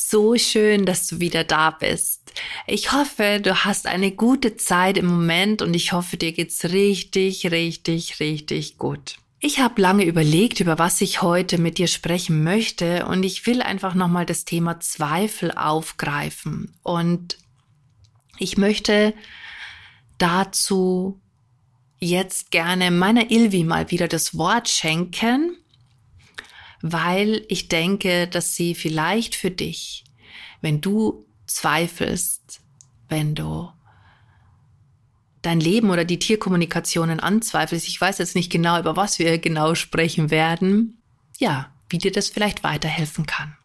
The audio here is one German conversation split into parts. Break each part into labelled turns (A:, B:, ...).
A: So schön, dass du wieder da bist. Ich hoffe, du hast eine gute Zeit im Moment und ich hoffe, dir geht's richtig, richtig, richtig gut. Ich habe lange überlegt, über was ich heute mit dir sprechen möchte und ich will einfach nochmal das Thema Zweifel aufgreifen und ich möchte dazu jetzt gerne meiner Ilvi mal wieder das Wort schenken, weil ich denke, dass sie vielleicht für dich, wenn du zweifelst, wenn du dein Leben oder die Tierkommunikationen anzweifelst, ich weiß jetzt nicht genau, über was wir genau sprechen werden, ja, wie dir das vielleicht weiterhelfen kann.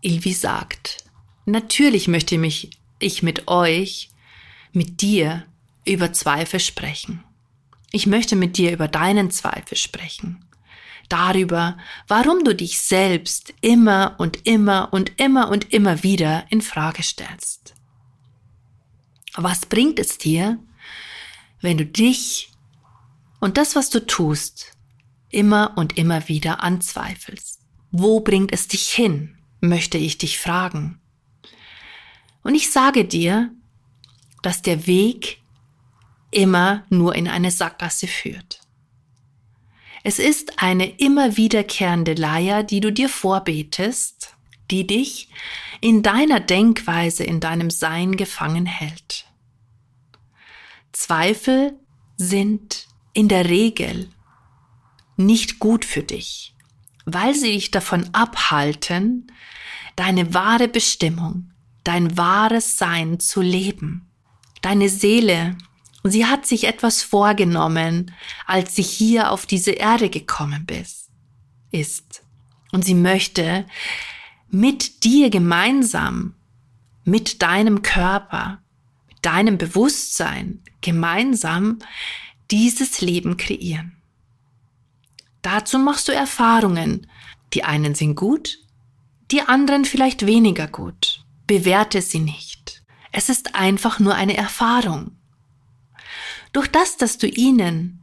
A: Ilvi sagt, natürlich möchte mich ich mit euch, mit dir über Zweifel sprechen. Ich möchte mit dir über deinen Zweifel sprechen. Darüber, warum du dich selbst immer und immer und immer und immer wieder in Frage stellst. Was bringt es dir, wenn du dich und das, was du tust, immer und immer wieder anzweifelst? Wo bringt es dich hin, möchte ich dich fragen. Und ich sage dir, dass der Weg immer nur in eine Sackgasse führt. Es ist eine immer wiederkehrende Leier, die du dir vorbetest, die dich in deiner Denkweise, in deinem Sein gefangen hält. Zweifel sind in der Regel nicht gut für dich, weil sie dich davon abhalten, deine wahre Bestimmung, dein wahres Sein zu leben, deine Seele sie hat sich etwas vorgenommen, als sie hier auf diese Erde gekommen ist. Und sie möchte mit dir gemeinsam, mit deinem Körper, mit deinem Bewusstsein gemeinsam dieses Leben kreieren. Dazu machst du Erfahrungen. Die einen sind gut, die anderen vielleicht weniger gut. Bewerte sie nicht. Es ist einfach nur eine Erfahrung. Durch das, dass du ihnen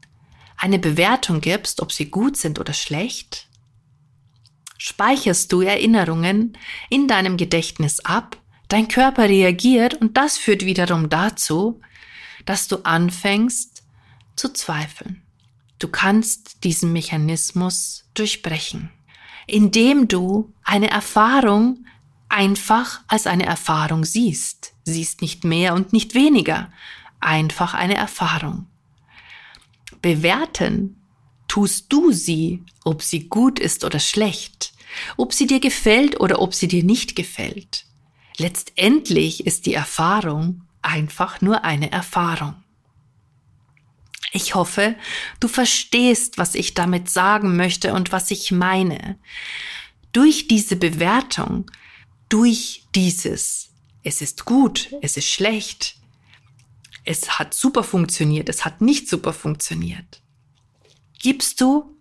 A: eine Bewertung gibst, ob sie gut sind oder schlecht, speicherst du Erinnerungen in deinem Gedächtnis ab, dein Körper reagiert und das führt wiederum dazu, dass du anfängst zu zweifeln. Du kannst diesen Mechanismus durchbrechen, indem du eine Erfahrung einfach als eine Erfahrung siehst, siehst nicht mehr und nicht weniger, einfach eine Erfahrung. Bewerten tust du sie, ob sie gut ist oder schlecht, ob sie dir gefällt oder ob sie dir nicht gefällt. Letztendlich ist die Erfahrung einfach nur eine Erfahrung. Ich hoffe, du verstehst, was ich damit sagen möchte und was ich meine. Durch diese Bewertung, durch dieses, es ist gut, es ist schlecht, es hat super funktioniert, es hat nicht super funktioniert. Gibst du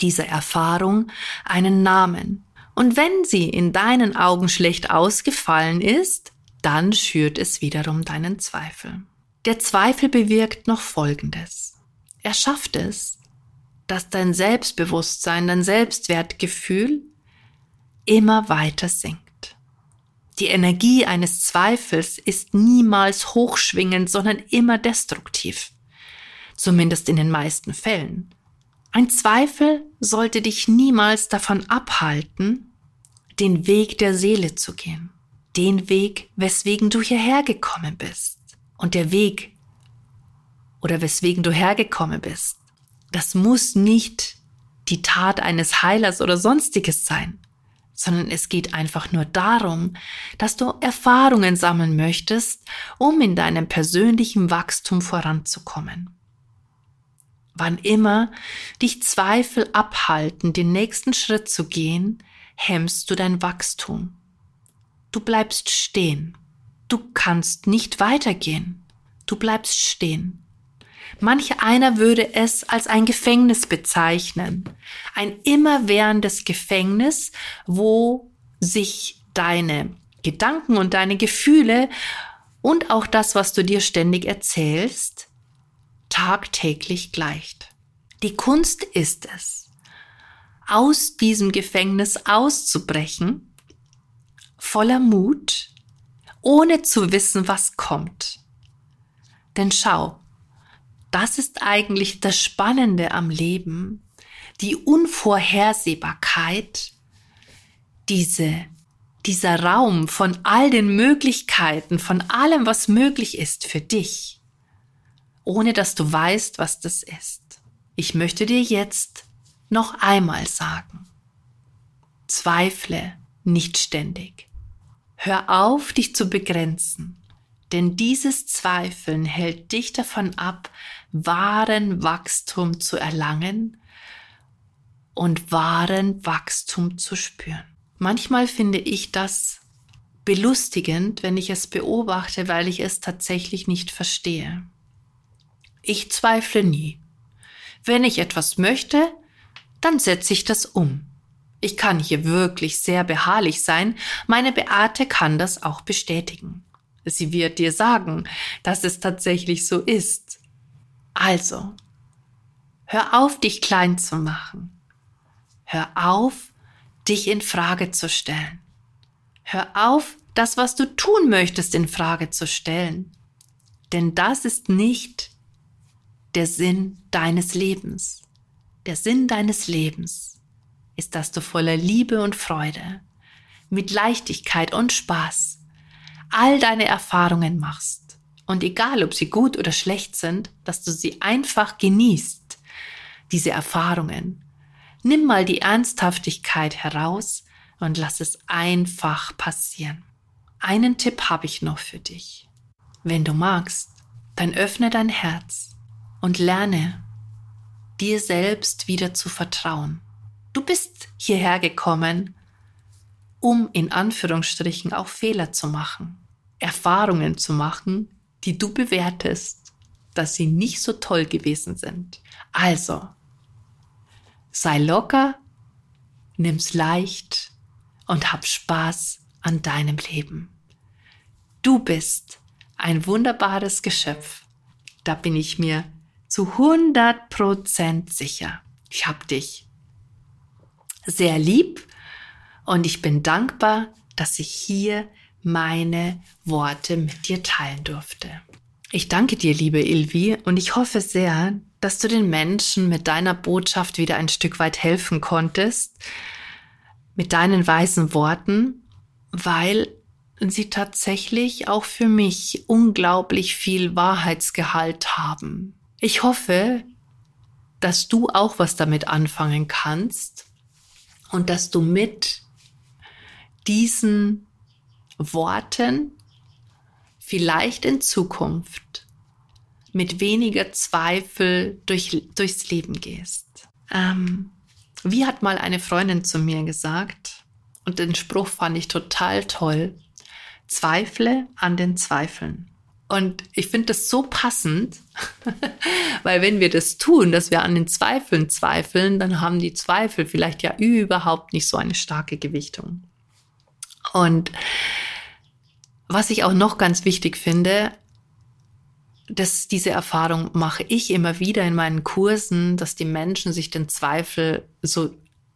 A: dieser Erfahrung einen Namen. Und wenn sie in deinen Augen schlecht ausgefallen ist, dann schürt es wiederum deinen Zweifel. Der Zweifel bewirkt noch Folgendes. Er schafft es, dass dein Selbstbewusstsein, dein Selbstwertgefühl immer weiter sinkt. Die Energie eines Zweifels ist niemals hochschwingend, sondern immer destruktiv. Zumindest in den meisten Fällen. Ein Zweifel sollte dich niemals davon abhalten, den Weg der Seele zu gehen. Den Weg, weswegen du hierher gekommen bist. Und der Weg, oder weswegen du hergekommen bist, das muss nicht die Tat eines Heilers oder sonstiges sein sondern es geht einfach nur darum, dass du Erfahrungen sammeln möchtest, um in deinem persönlichen Wachstum voranzukommen. Wann immer dich Zweifel abhalten, den nächsten Schritt zu gehen, hemmst du dein Wachstum. Du bleibst stehen. Du kannst nicht weitergehen. Du bleibst stehen. Manch einer würde es als ein Gefängnis bezeichnen. Ein immerwährendes Gefängnis, wo sich deine Gedanken und deine Gefühle und auch das, was du dir ständig erzählst, tagtäglich gleicht. Die Kunst ist es, aus diesem Gefängnis auszubrechen, voller Mut, ohne zu wissen, was kommt. Denn schau, das ist eigentlich das Spannende am Leben, die Unvorhersehbarkeit, diese, dieser Raum von all den Möglichkeiten, von allem, was möglich ist für dich, ohne dass du weißt, was das ist. Ich möchte dir jetzt noch einmal sagen, zweifle nicht ständig. Hör auf, dich zu begrenzen. Denn dieses Zweifeln hält dich davon ab, wahren Wachstum zu erlangen und wahren Wachstum zu spüren. Manchmal finde ich das belustigend, wenn ich es beobachte, weil ich es tatsächlich nicht verstehe. Ich zweifle nie. Wenn ich etwas möchte, dann setze ich das um. Ich kann hier wirklich sehr beharrlich sein. Meine Beate kann das auch bestätigen. Sie wird dir sagen, dass es tatsächlich so ist. Also, hör auf, dich klein zu machen. Hör auf, dich in Frage zu stellen. Hör auf, das, was du tun möchtest, in Frage zu stellen. Denn das ist nicht der Sinn deines Lebens. Der Sinn deines Lebens ist, dass du voller Liebe und Freude, mit Leichtigkeit und Spaß all deine Erfahrungen machst. Und egal, ob sie gut oder schlecht sind, dass du sie einfach genießt, diese Erfahrungen. Nimm mal die Ernsthaftigkeit heraus und lass es einfach passieren. Einen Tipp habe ich noch für dich. Wenn du magst, dann öffne dein Herz und lerne, dir selbst wieder zu vertrauen. Du bist hierher gekommen, um in Anführungsstrichen auch Fehler zu machen. Erfahrungen zu machen, die du bewertest, dass sie nicht so toll gewesen sind. Also, sei locker, nimm's leicht und hab Spaß an deinem Leben. Du bist ein wunderbares Geschöpf. Da bin ich mir zu 100 Prozent sicher. Ich hab dich sehr lieb und ich bin dankbar, dass ich hier meine Worte mit dir teilen durfte. Ich danke dir, liebe Ilvi, und ich hoffe sehr, dass du den Menschen mit deiner Botschaft wieder ein Stück weit helfen konntest, mit deinen weisen Worten, weil sie tatsächlich auch für mich unglaublich viel Wahrheitsgehalt haben. Ich hoffe, dass du auch was damit anfangen kannst und dass du mit diesen Worten vielleicht in Zukunft mit weniger Zweifel durch, durchs Leben gehst. Ähm, wie hat mal eine Freundin zu mir gesagt, und den Spruch fand ich total toll, Zweifle an den Zweifeln. Und ich finde das so passend, weil wenn wir das tun, dass wir an den Zweifeln zweifeln, dann haben die Zweifel vielleicht ja überhaupt nicht so eine starke Gewichtung. Und was ich auch noch ganz wichtig finde, dass diese Erfahrung mache ich immer wieder in meinen Kursen, dass die Menschen sich den Zweifel, so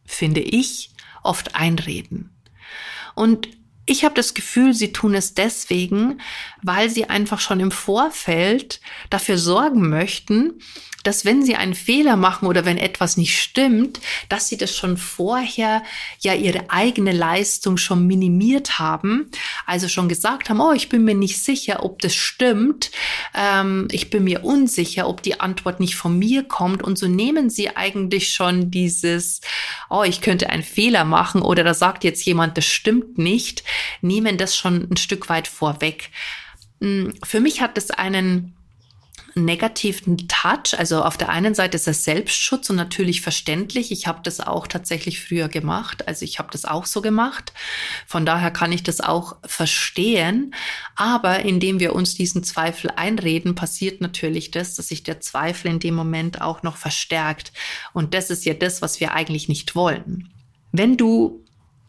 A: finde ich, oft einreden. Und ich habe das Gefühl, sie tun es deswegen, weil sie einfach schon im Vorfeld dafür sorgen möchten, dass wenn sie einen Fehler machen oder wenn etwas nicht stimmt, dass sie das schon vorher ja ihre eigene Leistung schon minimiert haben, also schon gesagt haben, oh, ich bin mir nicht sicher, ob das stimmt, ähm, ich bin mir unsicher, ob die Antwort nicht von mir kommt. Und so nehmen sie eigentlich schon dieses, oh, ich könnte einen Fehler machen oder da sagt jetzt jemand, das stimmt nicht, nehmen das schon ein Stück weit vorweg. Hm, für mich hat es einen negativen Touch. Also auf der einen Seite ist das Selbstschutz und natürlich verständlich. Ich habe das auch tatsächlich früher gemacht. Also ich habe das auch so gemacht. Von daher kann ich das auch verstehen. Aber indem wir uns diesen Zweifel einreden, passiert natürlich das, dass sich der Zweifel in dem Moment auch noch verstärkt. Und das ist ja das, was wir eigentlich nicht wollen. Wenn du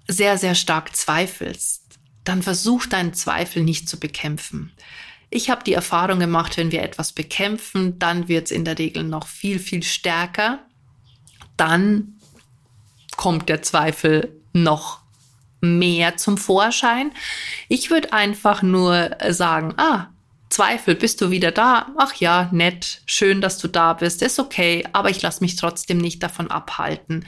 A: sehr, sehr stark zweifelst, dann versuch deinen Zweifel nicht zu bekämpfen. Ich habe die Erfahrung gemacht, wenn wir etwas bekämpfen, dann wird es in der Regel noch viel, viel stärker. Dann kommt der Zweifel noch mehr zum Vorschein. Ich würde einfach nur sagen, ah, Zweifel, bist du wieder da? Ach ja, nett, schön, dass du da bist, ist okay, aber ich lasse mich trotzdem nicht davon abhalten.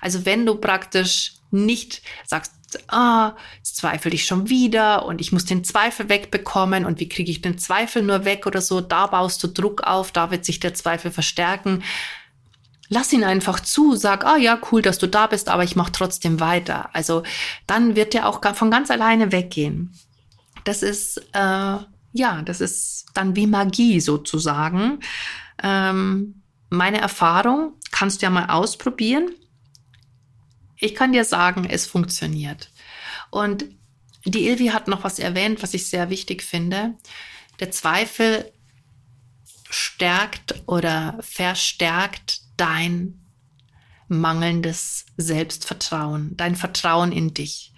A: Also wenn du praktisch nicht sagst, ah, jetzt zweifle ich schon wieder und ich muss den Zweifel wegbekommen und wie kriege ich den Zweifel nur weg oder so, da baust du Druck auf, da wird sich der Zweifel verstärken. Lass ihn einfach zu, sag, ah ja, cool, dass du da bist, aber ich mache trotzdem weiter. Also dann wird er auch von ganz alleine weggehen. Das ist, äh, ja, das ist dann wie Magie sozusagen. Ähm, meine Erfahrung kannst du ja mal ausprobieren. Ich kann dir sagen, es funktioniert. Und die Ilvi hat noch was erwähnt, was ich sehr wichtig finde. Der Zweifel stärkt oder verstärkt dein mangelndes Selbstvertrauen, dein Vertrauen in dich.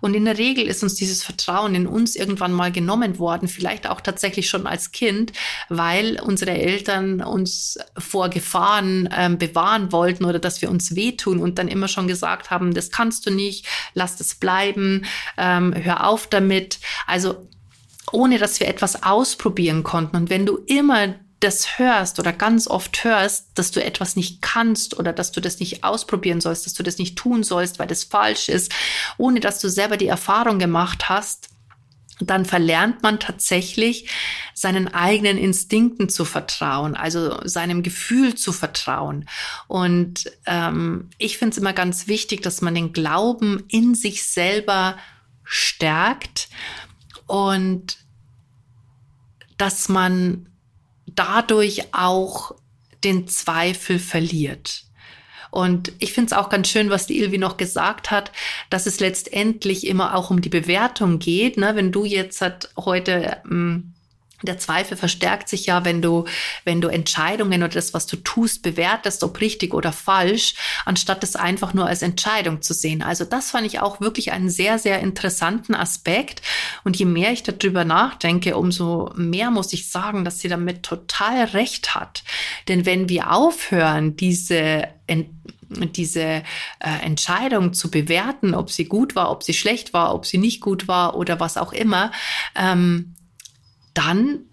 A: Und in der Regel ist uns dieses Vertrauen in uns irgendwann mal genommen worden, vielleicht auch tatsächlich schon als Kind, weil unsere Eltern uns vor Gefahren ähm, bewahren wollten oder dass wir uns wehtun und dann immer schon gesagt haben, das kannst du nicht, lass das bleiben, ähm, hör auf damit. Also ohne dass wir etwas ausprobieren konnten. Und wenn du immer das hörst oder ganz oft hörst, dass du etwas nicht kannst oder dass du das nicht ausprobieren sollst, dass du das nicht tun sollst, weil das falsch ist, ohne dass du selber die Erfahrung gemacht hast, dann verlernt man tatsächlich seinen eigenen Instinkten zu vertrauen, also seinem Gefühl zu vertrauen. Und ähm, ich finde es immer ganz wichtig, dass man den Glauben in sich selber stärkt und dass man dadurch auch den Zweifel verliert. Und ich finde es auch ganz schön, was die Ilvi noch gesagt hat, dass es letztendlich immer auch um die Bewertung geht. Ne? Wenn du jetzt hat heute ähm, der Zweifel verstärkt sich ja, wenn du, wenn du Entscheidungen oder das, was du tust, bewertest, ob richtig oder falsch, anstatt es einfach nur als Entscheidung zu sehen. Also das fand ich auch wirklich einen sehr, sehr interessanten Aspekt. Und je mehr ich darüber nachdenke, umso mehr muss ich sagen, dass sie damit total recht hat. Denn wenn wir aufhören, diese diese äh, Entscheidung zu bewerten, ob sie gut war, ob sie schlecht war, ob sie nicht gut war oder was auch immer, ähm, dann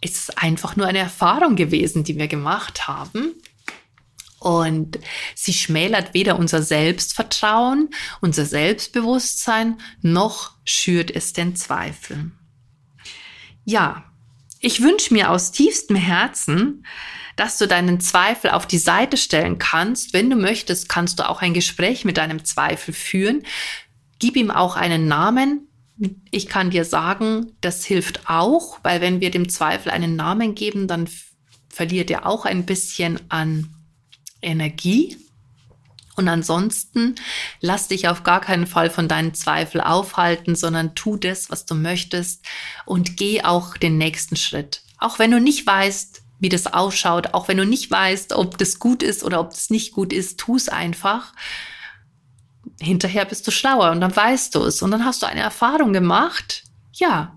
A: ist es einfach nur eine Erfahrung gewesen, die wir gemacht haben. Und sie schmälert weder unser Selbstvertrauen, unser Selbstbewusstsein, noch schürt es den Zweifel. Ja, ich wünsche mir aus tiefstem Herzen, dass du deinen Zweifel auf die Seite stellen kannst. Wenn du möchtest, kannst du auch ein Gespräch mit deinem Zweifel führen. Gib ihm auch einen Namen, ich kann dir sagen, das hilft auch, weil wenn wir dem Zweifel einen Namen geben, dann verliert er auch ein bisschen an Energie. Und ansonsten lass dich auf gar keinen Fall von deinen Zweifeln aufhalten, sondern tu das, was du möchtest und geh auch den nächsten Schritt. Auch wenn du nicht weißt, wie das ausschaut, auch wenn du nicht weißt, ob das gut ist oder ob das nicht gut ist, tu es einfach hinterher bist du schlauer und dann weißt du es und dann hast du eine Erfahrung gemacht, ja,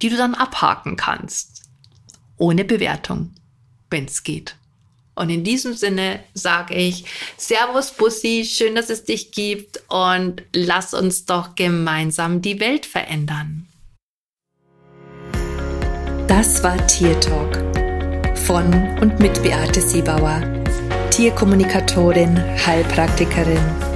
A: die du dann abhaken kannst. Ohne Bewertung, wenn es geht. Und in diesem Sinne sage ich Servus Bussi, schön, dass es dich gibt und lass uns doch gemeinsam die Welt verändern.
B: Das war Tier Talk von und mit Beate Siebauer, Tierkommunikatorin, Heilpraktikerin